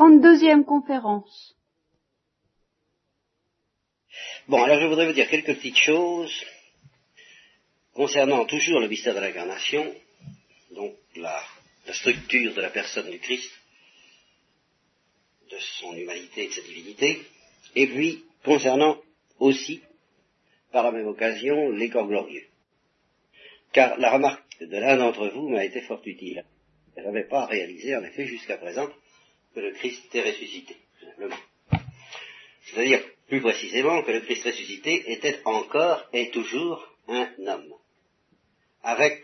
32e conférence. Bon, alors je voudrais vous dire quelques petites choses concernant toujours le mystère de l'incarnation, donc la, la, structure de la personne du Christ, de son humanité et de sa divinité, et puis concernant aussi, par la même occasion, les corps glorieux. Car la remarque de l'un d'entre vous m'a été fort utile. Je n'avais pas réalisé, en effet, jusqu'à présent, que le Christ est ressuscité, simplement. C'est-à-dire, plus précisément, que le Christ ressuscité était encore et toujours un homme. Avec,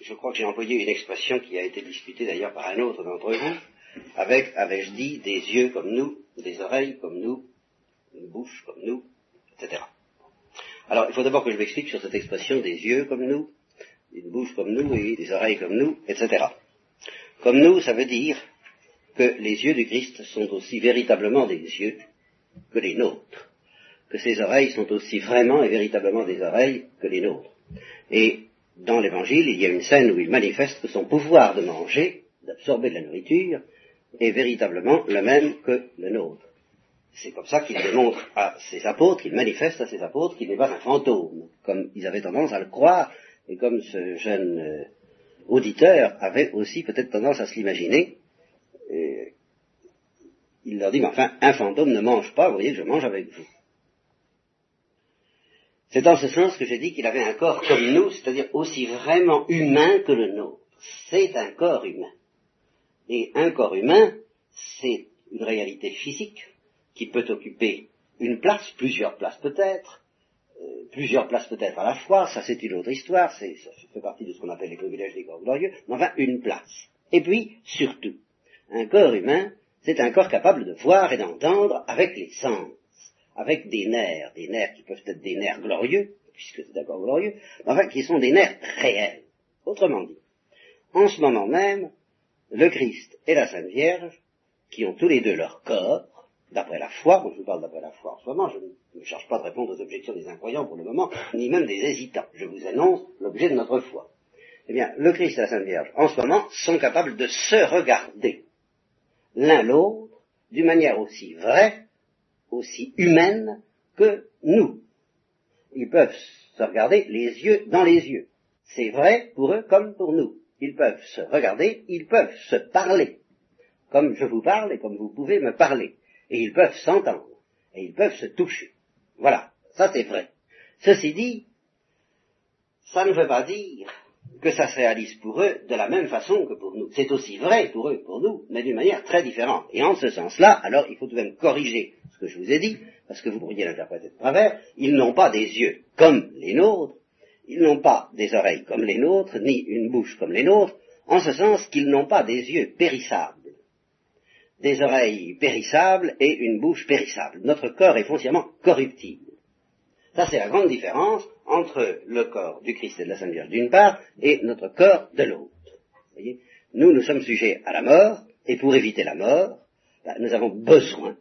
je crois que j'ai employé une expression qui a été discutée d'ailleurs par un autre d'entre vous, avec, avais-je dit, des yeux comme nous, des oreilles comme nous, une bouche comme nous, etc. Alors, il faut d'abord que je m'explique sur cette expression des yeux comme nous, une bouche comme nous et des oreilles comme nous, etc. Comme nous, ça veut dire que les yeux du Christ sont aussi véritablement des yeux que les nôtres, que ses oreilles sont aussi vraiment et véritablement des oreilles que les nôtres. Et dans l'Évangile, il y a une scène où il manifeste que son pouvoir de manger, d'absorber de la nourriture, est véritablement le même que le nôtre. C'est comme ça qu'il démontre à ses apôtres, qu'il manifeste à ses apôtres qu'il n'est pas un fantôme, comme ils avaient tendance à le croire, et comme ce jeune euh, auditeur avait aussi peut-être tendance à se l'imaginer, il leur dit, mais enfin, un fantôme ne mange pas, vous voyez, je mange avec vous. C'est dans ce sens que j'ai dit qu'il avait un corps comme nous, c'est-à-dire aussi vraiment humain que le nôtre. C'est un corps humain. Et un corps humain, c'est une réalité physique qui peut occuper une place, plusieurs places peut-être, euh, plusieurs places peut-être à la fois, ça c'est une autre histoire, ça fait partie de ce qu'on appelle les privilèges des corps glorieux, mais enfin une place. Et puis, surtout, un corps humain, c'est un corps capable de voir et d'entendre avec les sens, avec des nerfs, des nerfs qui peuvent être des nerfs glorieux, puisque c'est corps glorieux, mais enfin qui sont des nerfs réels. Autrement dit, en ce moment même, le Christ et la Sainte Vierge, qui ont tous les deux leur corps, d'après la foi, moi je vous parle d'après la foi en ce moment, je ne cherche pas de répondre aux objections des incroyants pour le moment, ni même des hésitants, je vous annonce l'objet de notre foi. Eh bien, le Christ et la Sainte Vierge, en ce moment, sont capables de se regarder l'un l'autre d'une manière aussi vraie, aussi humaine que nous. Ils peuvent se regarder les yeux dans les yeux. C'est vrai pour eux comme pour nous. Ils peuvent se regarder, ils peuvent se parler, comme je vous parle et comme vous pouvez me parler. Et ils peuvent s'entendre, et ils peuvent se toucher. Voilà, ça c'est vrai. Ceci dit, ça ne veut pas dire que ça se réalise pour eux de la même façon que pour nous. C'est aussi vrai pour eux pour nous, mais d'une manière très différente. Et en ce sens-là, alors il faut tout de même corriger ce que je vous ai dit, parce que vous pourriez l'interpréter de travers, ils n'ont pas des yeux comme les nôtres, ils n'ont pas des oreilles comme les nôtres, ni une bouche comme les nôtres, en ce sens qu'ils n'ont pas des yeux périssables, des oreilles périssables et une bouche périssable. Notre corps est foncièrement corruptible. Ça, c'est la grande différence entre le corps du Christ et de la Sainte Vierge d'une part et notre corps de l'autre. Nous, nous sommes sujets à la mort, et pour éviter la mort, ben, nous avons besoin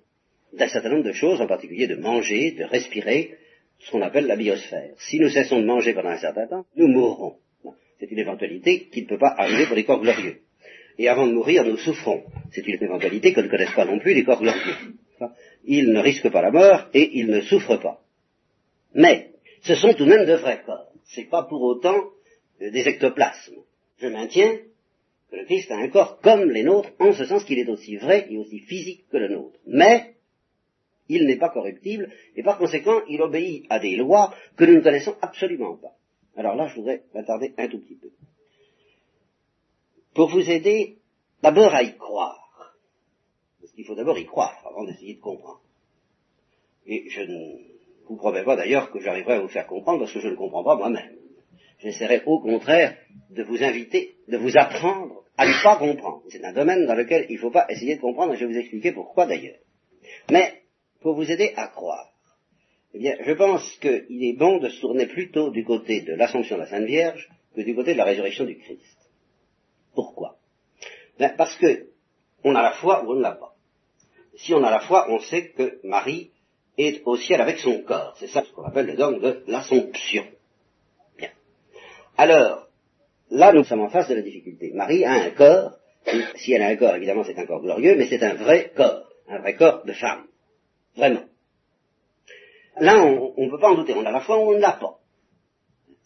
d'un certain nombre de choses, en particulier de manger, de respirer, ce qu'on appelle la biosphère. Si nous cessons de manger pendant un certain temps, nous mourrons. C'est une éventualité qui ne peut pas arriver pour les corps glorieux. Et avant de mourir, nous souffrons. C'est une éventualité que ne connaissent pas non plus les corps glorieux. Ils ne risquent pas la mort et ils ne souffrent pas. Mais, ce sont tout de même de vrais corps. C'est pas pour autant euh, des ectoplasmes. Je maintiens que le Christ a un corps comme les nôtres, en ce sens qu'il est aussi vrai et aussi physique que le nôtre. Mais, il n'est pas corruptible, et par conséquent, il obéit à des lois que nous ne connaissons absolument pas. Alors là, je voudrais m'attarder un tout petit peu. Pour vous aider, d'abord à y croire. Parce qu'il faut d'abord y croire avant d'essayer de comprendre. Et je ne vous promets pas d'ailleurs que j'arriverai à vous faire comprendre parce que je ne comprends pas moi-même. J'essaierai au contraire de vous inviter, de vous apprendre à ne pas comprendre. C'est un domaine dans lequel il ne faut pas essayer de comprendre et je vais vous expliquer pourquoi d'ailleurs. Mais pour vous aider à croire, eh je pense qu'il est bon de se tourner plutôt du côté de l'Assomption de la Sainte Vierge que du côté de la résurrection du Christ. Pourquoi? Ben, Parce que on a la foi ou on ne l'a pas. Si on a la foi, on sait que Marie est au ciel avec son corps. C'est ça ce qu'on appelle le dogme de l'Assomption. Bien. Alors, là, nous sommes en face de la difficulté. Marie a un corps Si elle a un corps, évidemment, c'est un corps glorieux, mais c'est un vrai corps, un vrai corps de femme. Vraiment. Là, on ne peut pas en douter. On a la foi ou on ne l'a pas.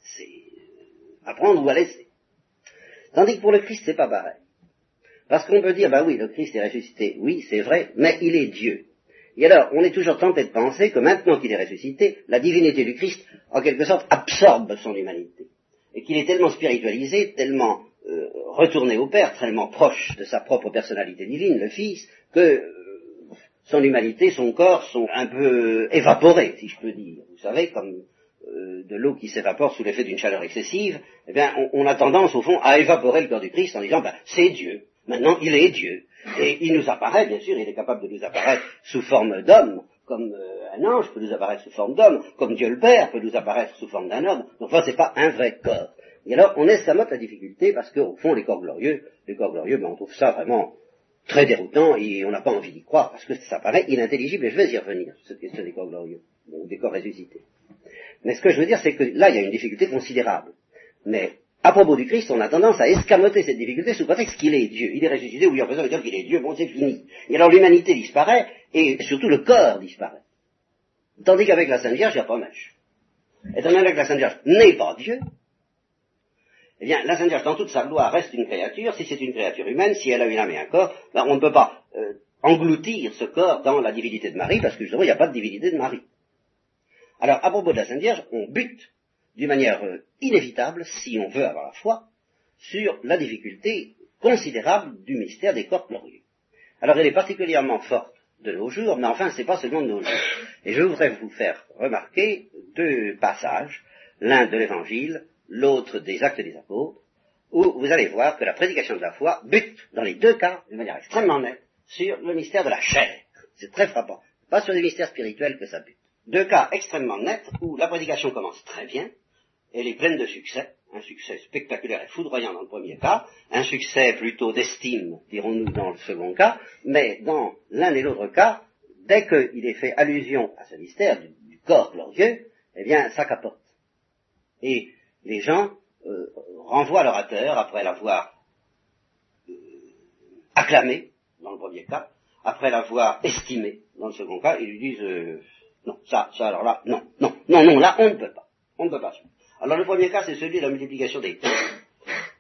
C'est à prendre ou à laisser. Tandis que pour le Christ, c'est pas pareil. Parce qu'on peut dire, bah oui, le Christ est ressuscité, oui, c'est vrai, mais il est Dieu. Et alors, on est toujours tenté de penser que maintenant qu'il est ressuscité, la divinité du Christ, en quelque sorte, absorbe son humanité. Et qu'il est tellement spiritualisé, tellement euh, retourné au Père, tellement proche de sa propre personnalité divine, le Fils, que euh, son humanité, son corps sont un peu évaporés, si je peux dire. Vous savez, comme euh, de l'eau qui s'évapore sous l'effet d'une chaleur excessive, eh bien, on, a tendance, au fond, à évaporer le corps du Christ en disant, ben, c'est Dieu. Maintenant, il est Dieu. Et il nous apparaît, bien sûr, il est capable de nous apparaître sous forme d'homme, comme euh, un ange peut nous apparaître sous forme d'homme, comme Dieu le Père peut nous apparaître sous forme d'un homme. Donc, enfin, c'est pas un vrai corps. Et alors, on escamote la difficulté parce qu'au fond, les corps glorieux, les corps glorieux, ben, on trouve ça vraiment très déroutant et on n'a pas envie d'y croire parce que ça paraît inintelligible et je vais y revenir, cette question des corps glorieux, ou des corps ressuscités. Mais ce que je veux dire, c'est que là, il y a une difficulté considérable. Mais à propos du Christ, on a tendance à escamoter cette difficulté sous prétexte qu'il est Dieu. Il est ressuscité, oui, en faisant dire qu'il est Dieu, bon, c'est fini. Et alors l'humanité disparaît, et surtout le corps disparaît. Tandis qu'avec la Sainte Vierge, il n'y a pas match. Étant donné que la Sainte Vierge n'est pas Dieu, eh bien, la Sainte Vierge, dans toute sa gloire, reste une créature. Si c'est une créature humaine, si elle a une âme et un corps, ben, on ne peut pas euh, engloutir ce corps dans la divinité de Marie, parce que justement, il n'y a pas de divinité de Marie. Alors, à propos de la Sainte Vierge, on bute d'une manière euh, inévitable, si on veut avoir la foi, sur la difficulté considérable du mystère des corps glorieux. Alors, elle est particulièrement forte de nos jours, mais enfin, ce n'est pas seulement de nos jours. Et je voudrais vous faire remarquer deux passages, l'un de l'Évangile, l'autre des Actes des Apôtres, où vous allez voir que la prédication de la foi bute, dans les deux cas, de manière extrêmement nette, sur le mystère de la chair. C'est très frappant. Pas sur les mystères spirituels que ça bute deux cas extrêmement nets où la prédication commence très bien, elle est pleine de succès, un succès spectaculaire et foudroyant dans le premier cas, un succès plutôt d'estime, dirons-nous, dans le second cas, mais dans l'un et l'autre cas, dès qu'il est fait allusion à ce mystère du, corps glorieux, eh bien, ça capote. Et les gens euh, renvoient l'orateur après l'avoir euh, acclamé, dans le premier cas, après l'avoir estimé, dans le second cas, ils lui disent euh, non, ça, ça, alors là, non, non, non, non, là, on ne peut pas. On ne peut pas. Alors le premier cas, c'est celui de la multiplication des pains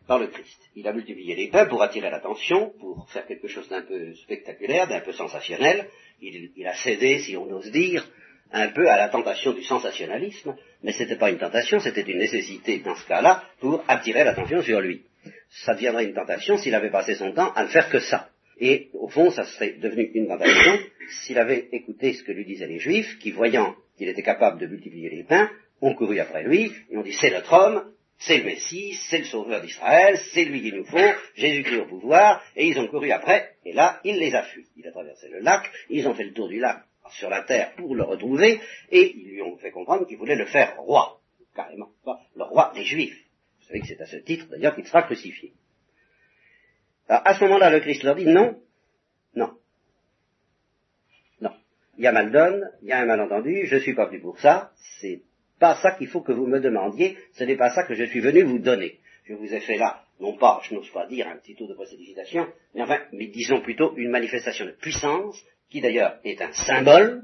par le Christ. Il a multiplié les pains pour attirer l'attention, pour faire quelque chose d'un peu spectaculaire, d'un peu sensationnel. Il, a cédé, si on ose dire, un peu à la tentation du sensationnalisme, mais ce n'était pas une tentation, c'était une nécessité dans ce cas-là pour attirer l'attention sur lui. Ça deviendrait une tentation s'il avait passé son temps à ne faire que ça. Et au fond, ça serait devenu une tentation s'il avait écouté ce que lui disaient les Juifs, qui voyant qu'il était capable de multiplier les pains, ont couru après lui, et ont dit c'est notre homme, c'est le Messie, c'est le sauveur d'Israël, c'est lui qu'il nous faut, Jésus-Christ au pouvoir, et ils ont couru après, et là, il les a fui. Il a traversé le lac, ils ont fait le tour du lac sur la terre pour le retrouver, et ils lui ont fait comprendre qu'ils voulaient le faire roi, carrément, le roi des Juifs. Vous savez que c'est à ce titre, d'ailleurs, qu'il sera crucifié. Alors, à ce moment-là, le Christ leur dit non, non. Non. Il y a mal donne, il y a un malentendu, je suis pas venu pour ça, c'est pas ça qu'il faut que vous me demandiez, ce n'est pas ça que je suis venu vous donner. Je vous ai fait là, non pas, je n'ose pas dire un petit tour de précipitation, mais enfin, mais disons plutôt une manifestation de puissance, qui d'ailleurs est un symbole,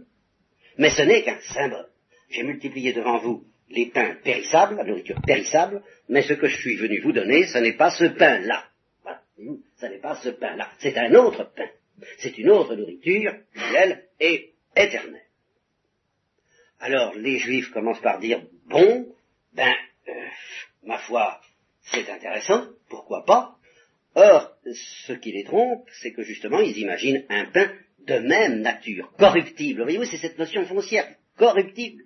mais ce n'est qu'un symbole. J'ai multiplié devant vous les pains périssables, la nourriture périssable, mais ce que je suis venu vous donner, ce n'est pas ce pain-là. Ce n'est pas ce pain-là, c'est un autre pain. C'est une autre nourriture qui, elle, est éternelle. Alors les Juifs commencent par dire, bon, ben, euh, ma foi, c'est intéressant, pourquoi pas Or, ce qui les trompe, c'est que justement, ils imaginent un pain de même nature, corruptible. Voyez-vous, c'est cette notion foncière, corruptible.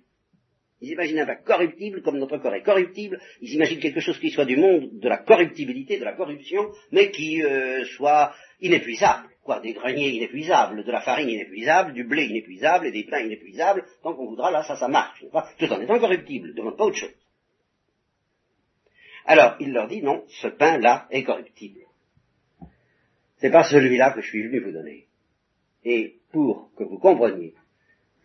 Ils imaginent un pain corruptible comme notre corps est corruptible. Ils imaginent quelque chose qui soit du monde de la corruptibilité, de la corruption, mais qui euh, soit inépuisable. Quoi, des greniers inépuisables, de la farine inépuisable, du blé inépuisable et des pains inépuisables. Tant qu'on voudra, là, ça, ça marche. Tout en étant corruptible. Demande pas autre chose. Alors, il leur dit non, ce pain-là est corruptible. C'est pas celui-là que je suis venu vous donner. Et pour que vous compreniez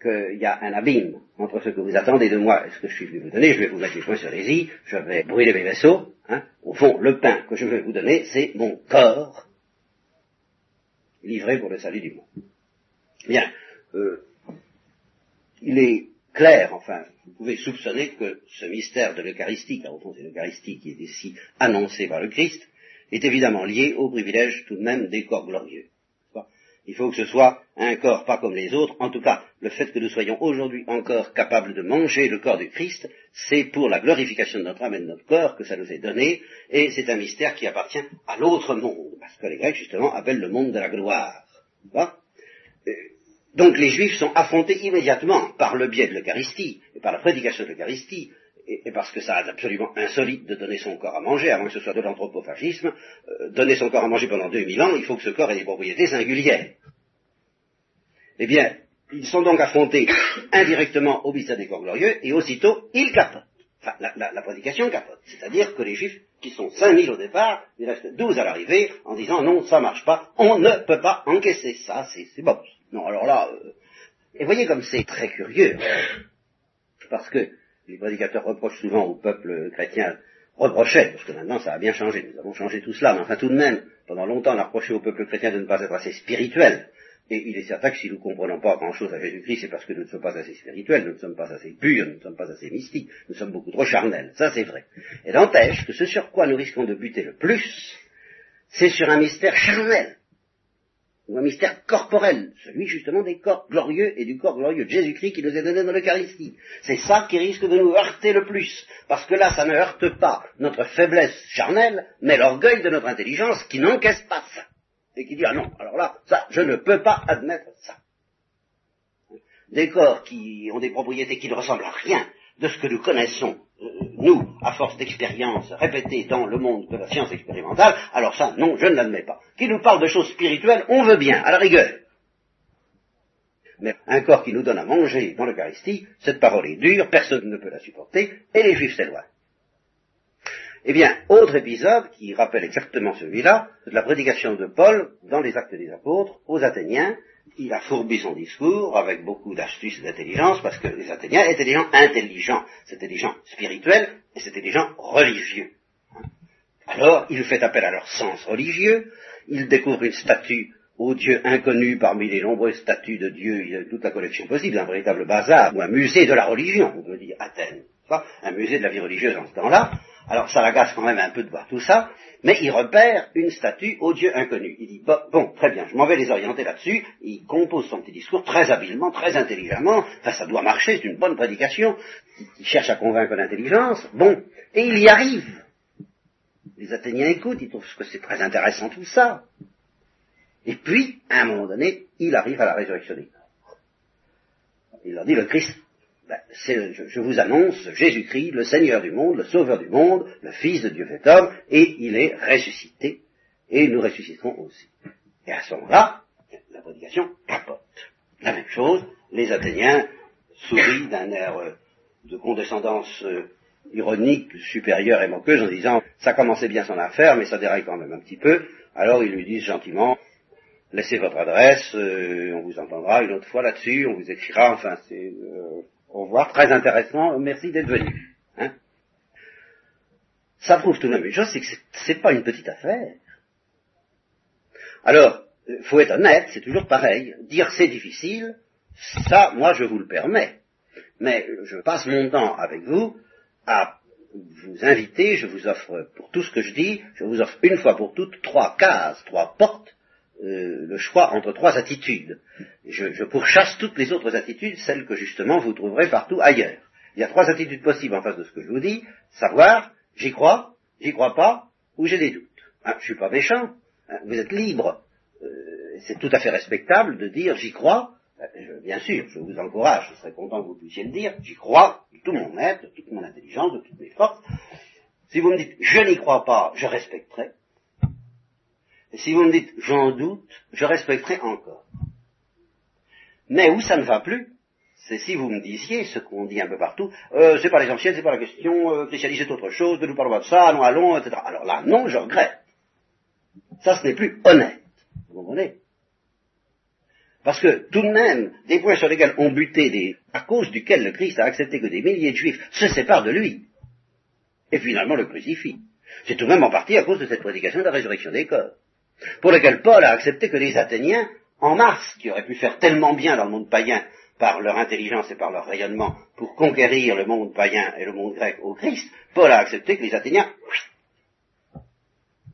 qu'il y a un abîme entre ce que vous attendez de moi et ce que je suis venu vous donner, je vais vous mettre les points sur les i, je vais brûler mes vaisseaux. Hein. Au fond, le pain que je vais vous donner, c'est mon corps livrés pour le salut du monde. Bien, euh, il est clair, enfin, vous pouvez soupçonner que ce mystère de l'Eucharistie, car au fond c'est l'Eucharistie qui est ici annoncée par le Christ, est évidemment lié au privilège tout de même des corps glorieux. Il faut que ce soit un corps pas comme les autres. En tout cas, le fait que nous soyons aujourd'hui encore capables de manger le corps du Christ, c'est pour la glorification de notre âme et de notre corps que ça nous est donné, et c'est un mystère qui appartient à l'autre monde, parce que les Grecs justement appellent le monde de la gloire. Euh, donc les Juifs sont affrontés immédiatement par le biais de l'Eucharistie et par la prédication de l'Eucharistie et, parce que ça est absolument insolite de donner son corps à manger, à moins que ce soit de l'anthropophagisme, euh, donner son corps à manger pendant 2000 ans, il faut que ce corps ait des propriétés singulières. Eh bien, ils sont donc affrontés indirectement au mystère des corps glorieux, et aussitôt, ils capotent. Enfin, la, prédication capote. C'est-à-dire que les juifs, qui sont 5000 au départ, il reste 12 à l'arrivée, en disant non, ça marche pas, on ne peut pas encaisser ça, c'est bon. Non, alors là, euh, et voyez comme c'est très curieux, parce que les prédicateurs reprochent souvent au peuple chrétien, reprochaient, parce que maintenant ça a bien changé, nous avons changé tout cela, mais enfin tout de même, pendant longtemps on a reproché au peuple chrétien de ne pas être assez spirituel. Et il est certain que si nous ne comprenons pas grand-chose à Jésus-Christ, c'est parce que nous ne sommes pas assez spirituels, nous ne sommes pas assez purs, nous ne sommes pas assez mystiques, nous sommes beaucoup trop charnels. Ça c'est vrai. Et n'empêche que ce sur quoi nous risquons de buter le plus, c'est sur un mystère charnel un mystère corporel, celui justement des corps glorieux et du corps glorieux de Jésus-Christ qui nous est donné dans l'Eucharistie. C'est ça qui risque de nous heurter le plus, parce que là, ça ne heurte pas notre faiblesse charnelle, mais l'orgueil de notre intelligence qui n'encaisse pas ça, et qui dit, ah non, alors là, ça, je ne peux pas admettre ça. Des corps qui ont des propriétés qui ne ressemblent à rien de ce que nous connaissons nous, à force d'expérience répétée dans le monde de la science expérimentale, alors ça, non, je ne l'admets pas. Qui nous parle de choses spirituelles, on veut bien, à la rigueur. Mais un corps qui nous donne à manger dans l'Eucharistie, cette parole est dure, personne ne peut la supporter, et les Juifs s'éloignent. Eh bien, autre épisode qui rappelle exactement celui-là, de la prédication de Paul dans les actes des apôtres aux Athéniens, il a fourbi son discours avec beaucoup d'astuce et d'intelligence, parce que les Athéniens étaient des gens intelligents, c'était des gens spirituels, et c'était des gens religieux. Alors, il fait appel à leur sens religieux, il découvre une statue au Dieu inconnu parmi les nombreuses statues de Dieu, il toute la collection possible, un véritable bazar, ou un musée de la religion, on peut dire Athènes, un musée de la vie religieuse en ce temps-là, alors ça l'agace quand même un peu de voir tout ça, mais il repère une statue au Dieu inconnu. Il dit, bon, très bien, je m'en vais les orienter là-dessus. Il compose son petit discours très habilement, très intelligemment. Enfin, ça doit marcher, c'est une bonne prédication. Il cherche à convaincre l'intelligence. Bon, et il y arrive. Les Athéniens écoutent, ils trouvent que c'est très intéressant tout ça. Et puis, à un moment donné, il arrive à la résurrection des corps. Il leur dit, le Christ ben, je, vous annonce Jésus-Christ, le Seigneur du monde, le Sauveur du monde, le Fils de Dieu fait homme, et il est ressuscité, et nous ressusciterons aussi. Et à ce moment-là, la prédication capote. La même chose, les Athéniens sourient d'un air euh, de condescendance euh, ironique, supérieure et moqueuse, en disant ça commençait bien son affaire, mais ça déraille quand même un petit peu. Alors ils lui disent gentiment laissez votre adresse, euh, on vous entendra une autre fois là-dessus, on vous écrira, enfin c'est au revoir, très intéressant, merci d'être venu. Hein. Ça prouve tout de même une chose, c'est que c'est pas une petite affaire. Alors, il faut être honnête, c'est toujours pareil. Dire c'est difficile, ça, moi, je vous le permets. Mais je passe mon temps avec vous à vous inviter, je vous offre, pour tout ce que je dis, je vous offre une fois pour toutes trois cases, trois portes euh, le choix entre trois attitudes. Je, pourchasse toutes les autres attitudes, celles que justement vous trouverez partout ailleurs. Il y a trois attitudes possibles en face de ce que je vous dis, savoir, j'y crois, j'y crois pas, ou j'ai des doutes. Hein, je suis pas méchant, hein, vous êtes libre, euh, c'est tout à fait respectable de dire j'y crois, euh, bien sûr, je vous encourage, je serais content que vous puissiez le dire, j'y crois de tout mon être, de toute mon intelligence, de toutes mes forces. Si vous me dites je n'y crois pas, je respecterai. Si vous me dites j'en doute, je respecterai encore. Mais où ça ne va plus, c'est si vous me disiez ce qu'on dit un peu partout, euh, c'est pas l'essentiel, c'est pas la question, euh, christianisme c'est autre chose, ne nous parlons pas de ça, non allons, etc. Alors là, non, je regrette. Ça, ce n'est plus honnête. Vous comprenez? Parce que tout de même, des points sur lesquels on buté, des, à cause duquel le Christ a accepté que des milliers de juifs se séparent de lui, et finalement le crucifient. C'est tout de même en partie à cause de cette prédication de la résurrection des corps. Pour lesquels Paul a accepté que les Athéniens, en masse, qui auraient pu faire tellement bien dans le monde païen par leur intelligence et par leur rayonnement pour conquérir le monde païen et le monde grec au Christ, Paul a accepté que les Athéniens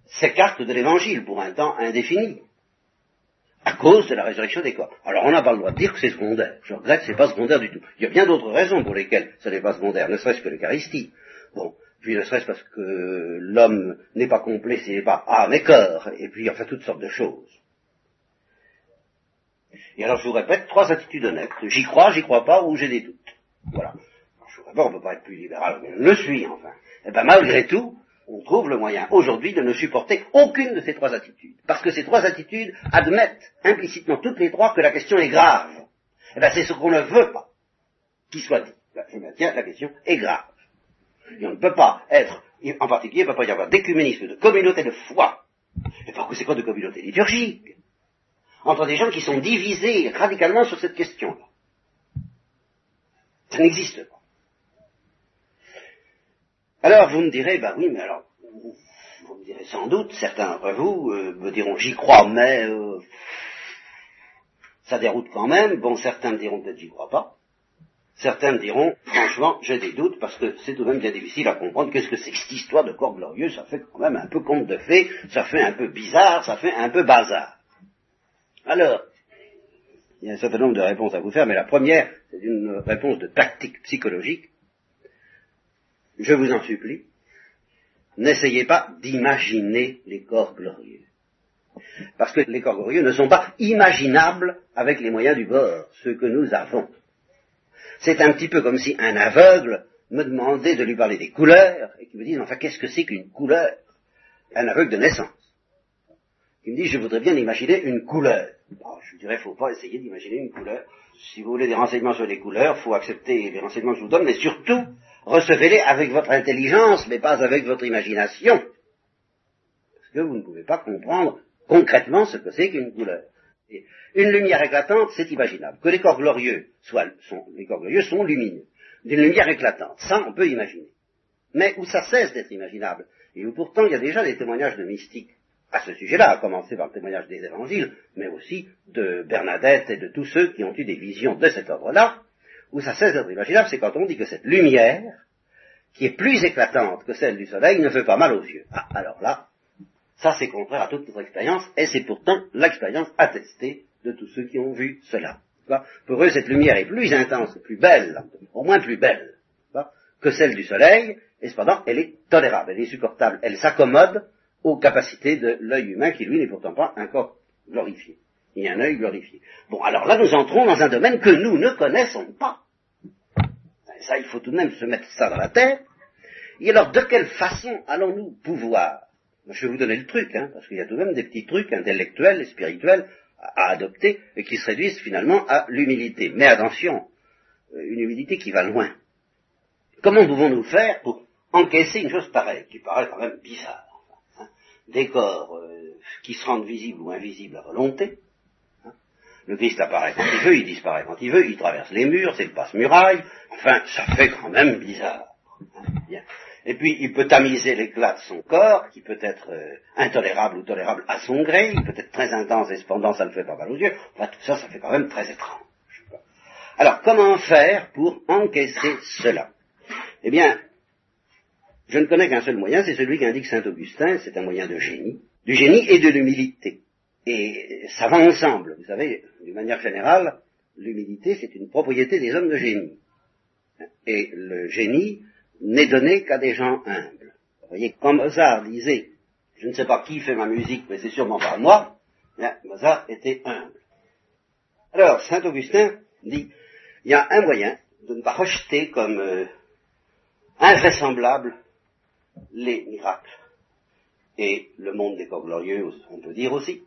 s'écartent de l'évangile pour un temps indéfini à cause de la résurrection des corps. Alors on n'a pas le droit de dire que c'est secondaire. Je regrette, c'est pas secondaire du tout. Il y a bien d'autres raisons pour lesquelles ce n'est pas secondaire, ne serait-ce que l'Eucharistie. Bon, puis ne serait-ce parce que l'homme n'est pas complet s'il n'est pas âme et corps, et puis enfin toutes sortes de choses. Et alors je vous répète, trois attitudes honnêtes. J'y crois, j'y crois pas, ou j'ai des doutes. Voilà. je vous répète, on ne peut pas être plus libéral, mais on le suis enfin. Et eh bien malgré tout, on trouve le moyen aujourd'hui de ne supporter aucune de ces trois attitudes. Parce que ces trois attitudes admettent implicitement toutes les trois que la question est grave. Et eh bien c'est ce qu'on ne veut pas qu'il soit dit. Je maintiens, la question est grave. Et on ne peut pas être, en particulier, il ne peut pas y avoir d'écuménisme, de communauté de foi. Et par c'est quoi de communauté liturgique? Entre des gens qui sont divisés radicalement sur cette question-là. Ça n'existe pas. Alors vous me direz, bah oui, mais alors, vous me direz sans doute, certains d'entre vous euh, me diront, j'y crois, mais euh, ça déroute quand même. Bon, certains me diront peut-être j'y crois pas. Certains diront, franchement, j'ai des doutes parce que c'est tout de même bien difficile à comprendre qu'est-ce que c'est que cette histoire de corps glorieux, ça fait quand même un peu conte de fées, ça fait un peu bizarre, ça fait un peu bazar. Alors, il y a un certain nombre de réponses à vous faire, mais la première, c'est une réponse de tactique psychologique je vous en supplie, n'essayez pas d'imaginer les corps glorieux. Parce que les corps glorieux ne sont pas imaginables avec les moyens du bord, ceux que nous avons. C'est un petit peu comme si un aveugle me demandait de lui parler des couleurs, et qu'il me dise, enfin, qu'est-ce que c'est qu'une couleur? Un aveugle de naissance. Il me dit, je voudrais bien imaginer une couleur. je dirais, faut pas essayer d'imaginer une couleur. Si vous voulez des renseignements sur les couleurs, il faut accepter les renseignements que je vous donne, mais surtout, recevez-les avec votre intelligence, mais pas avec votre imagination. Parce que vous ne pouvez pas comprendre concrètement ce que c'est qu'une couleur. Une lumière éclatante, c'est imaginable. Que les corps glorieux soient, les corps glorieux sont lumineux. D'une lumière éclatante, ça on peut imaginer. Mais où ça cesse d'être imaginable, et où pourtant il y a déjà des témoignages de mystiques à ce sujet-là, à commencer par le témoignage des évangiles, mais aussi de Bernadette et de tous ceux qui ont eu des visions de cet ordre-là, où ça cesse d'être imaginable, c'est quand on dit que cette lumière, qui est plus éclatante que celle du soleil, ne fait pas mal aux yeux. Ah, alors là, ça c'est contraire à toute notre expérience, et c'est pourtant l'expérience attestée de tous ceux qui ont vu cela. Pour eux, cette lumière est plus intense, plus belle, au moins plus belle, que celle du soleil, et cependant, elle est tolérable, elle est supportable, elle s'accommode aux capacités de l'œil humain, qui lui n'est pourtant pas un corps glorifié a un œil glorifié. Bon, alors là, nous entrons dans un domaine que nous ne connaissons pas. Ça, il faut tout de même se mettre ça dans la tête. Et alors, de quelle façon allons-nous pouvoir Je vais vous donner le truc, hein, parce qu'il y a tout de même des petits trucs intellectuels et spirituels à, adopter et qui se réduisent finalement à l'humilité. Mais attention, euh, une humilité qui va loin. Comment pouvons-nous faire pour encaisser une chose pareille, qui paraît quand même bizarre hein Des corps euh, qui se rendent visibles ou invisibles à volonté, le Christ apparaît quand il veut, il disparaît quand il veut, il traverse les murs, c'est le passe-muraille. Enfin, ça fait quand même bizarre. Et puis, il peut tamiser l'éclat de son corps, qui peut être euh, intolérable ou tolérable à son gré, il peut être très intense et cependant ça ne fait pas mal aux yeux. Enfin, tout ça, ça fait quand même très étrange. Alors, comment faire pour encaisser cela? Eh bien, je ne connais qu'un seul moyen, c'est celui qu'indique saint Augustin, c'est un moyen de génie, du génie et de l'humilité. Et ça va ensemble. Vous savez, d'une manière générale, l'humilité, c'est une propriété des hommes de génie. Et le génie n'est donné qu'à des gens humbles. Vous voyez, quand Mozart disait, je ne sais pas qui fait ma musique, mais c'est sûrement pas moi, Mozart était humble. Alors, Saint Augustin dit, il y a un moyen de ne pas rejeter comme euh, invraisemblable les miracles. Et le monde des corps glorieux, on peut dire aussi,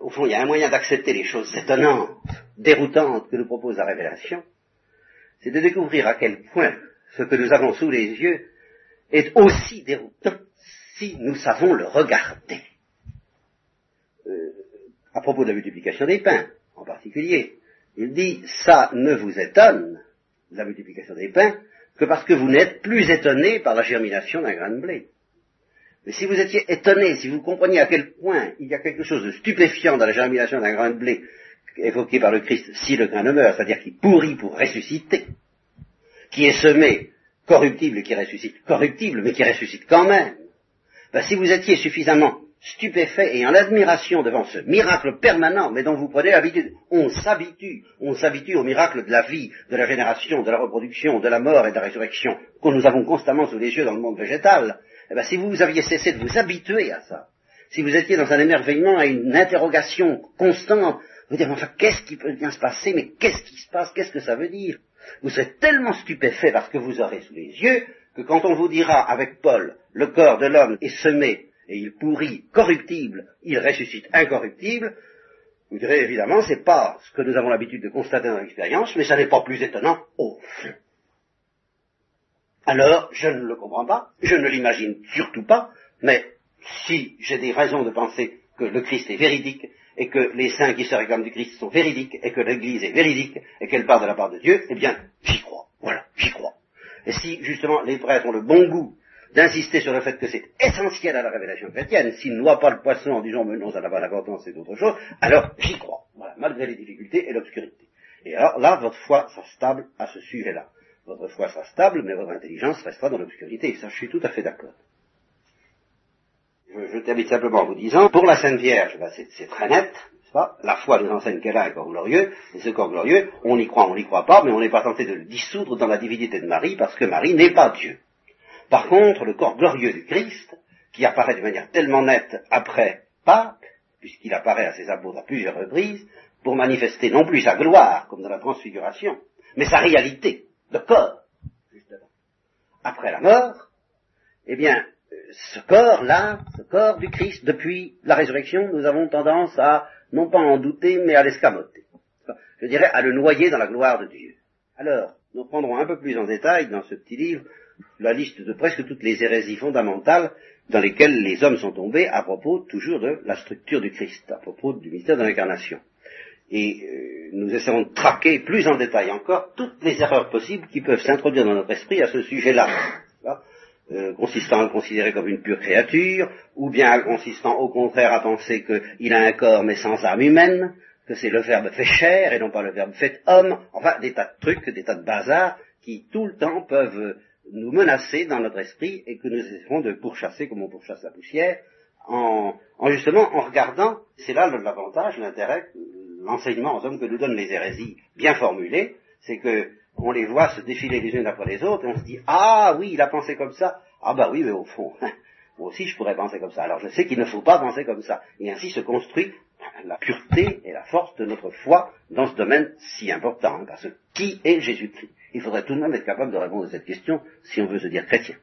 au fond, il y a un moyen d'accepter les choses étonnantes, déroutantes que nous propose la révélation, c'est de découvrir à quel point ce que nous avons sous les yeux est aussi déroutant si nous savons le regarder. Euh, à propos de la multiplication des pains, en particulier, il dit, ça ne vous étonne, la multiplication des pains, que parce que vous n'êtes plus étonné par la germination d'un grain de blé. Mais si vous étiez étonné, si vous compreniez à quel point il y a quelque chose de stupéfiant dans la germination d'un grain de blé évoqué par le Christ, si le grain ne meurt, c'est-à-dire qu'il pourrit pour ressusciter, qui est semé corruptible qui ressuscite corruptible, mais qui ressuscite quand même, ben, si vous étiez suffisamment stupéfait et en admiration devant ce miracle permanent, mais dont vous prenez l'habitude. On s'habitue, on s'habitue au miracle de la vie, de la génération, de la reproduction, de la mort et de la résurrection, que nous avons constamment sous les yeux dans le monde végétal. Eh bien, si vous aviez cessé de vous habituer à ça, si vous étiez dans un émerveillement, à une interrogation constante, vous dire, enfin, qu'est-ce qui peut bien se passer, mais qu'est-ce qui se passe, qu'est-ce que ça veut dire? Vous serez tellement stupéfait parce que vous aurez sous les yeux, que quand on vous dira avec Paul, le corps de l'homme est semé et il pourrit corruptible, il ressuscite incorruptible, vous direz évidemment, c'est pas ce que nous avons l'habitude de constater dans l'expérience, mais ça n'est pas plus étonnant au fond. Alors, je ne le comprends pas, je ne l'imagine surtout pas, mais si j'ai des raisons de penser que le Christ est véridique, et que les saints qui se réclament du Christ sont véridiques, et que l'Église est véridique, et qu'elle part de la part de Dieu, eh bien, j'y crois. Voilà, j'y crois. Et si, justement, les prêtres ont le bon goût d'insister sur le fait que c'est essentiel à la révélation chrétienne. S'il ne voit pas le poisson en disant, mais non, ça n'a pas d'importance, c'est autre chose, alors j'y crois, voilà, malgré les difficultés et l'obscurité. Et alors là, votre foi sera stable à ce sujet-là. Votre foi sera stable, mais votre intelligence restera dans l'obscurité. Ça, je suis tout à fait d'accord. Je, je, termine simplement en vous disant, pour la Sainte Vierge, ben, c'est très net, pas? La foi nous enseigne qu'elle a un corps glorieux, et ce corps glorieux, on y croit, on n'y croit pas, mais on n'est pas tenté de le dissoudre dans la divinité de Marie, parce que Marie n'est pas Dieu. Par contre, le corps glorieux du Christ, qui apparaît de manière tellement nette après Pâques, puisqu'il apparaît à ses apôtres à plusieurs reprises, pour manifester non plus sa gloire, comme dans la transfiguration, mais sa réalité, le corps, justement. Après la mort, eh bien, ce corps-là, ce corps du Christ, depuis la résurrection, nous avons tendance à, non pas en douter, mais à l'escamoter. Je dirais à le noyer dans la gloire de Dieu. Alors, nous prendrons un peu plus en détail dans ce petit livre la liste de presque toutes les hérésies fondamentales dans lesquelles les hommes sont tombés à propos toujours de la structure du Christ, à propos du mystère de l'incarnation. Et euh, nous essaierons de traquer plus en détail encore toutes les erreurs possibles qui peuvent s'introduire dans notre esprit à ce sujet-là. Euh, consistant à le considérer comme une pure créature, ou bien consistant au contraire à penser qu'il a un corps mais sans âme humaine, que c'est le verbe fait chair et non pas le verbe fait homme, enfin des tas de trucs, des tas de bazars qui tout le temps peuvent nous menacer dans notre esprit et que nous essaierons de pourchasser comme on pourchasse la poussière, en, justement en regardant, c'est là l'avantage, l'intérêt, l'enseignement aux hommes que nous donnent les hérésies bien formulées, c'est que on les voit se défiler les unes après les autres et on se dit ah oui il a pensé comme ça, ah bah oui mais au fond moi aussi je pourrais penser comme ça. Alors je sais qu'il ne faut pas penser comme ça. Et ainsi se construit la pureté et la force de notre foi dans ce domaine si important. Hein, parce que qui est Jésus-Christ? Il faudrait tout de même être capable de répondre à cette question si on veut se dire chrétien.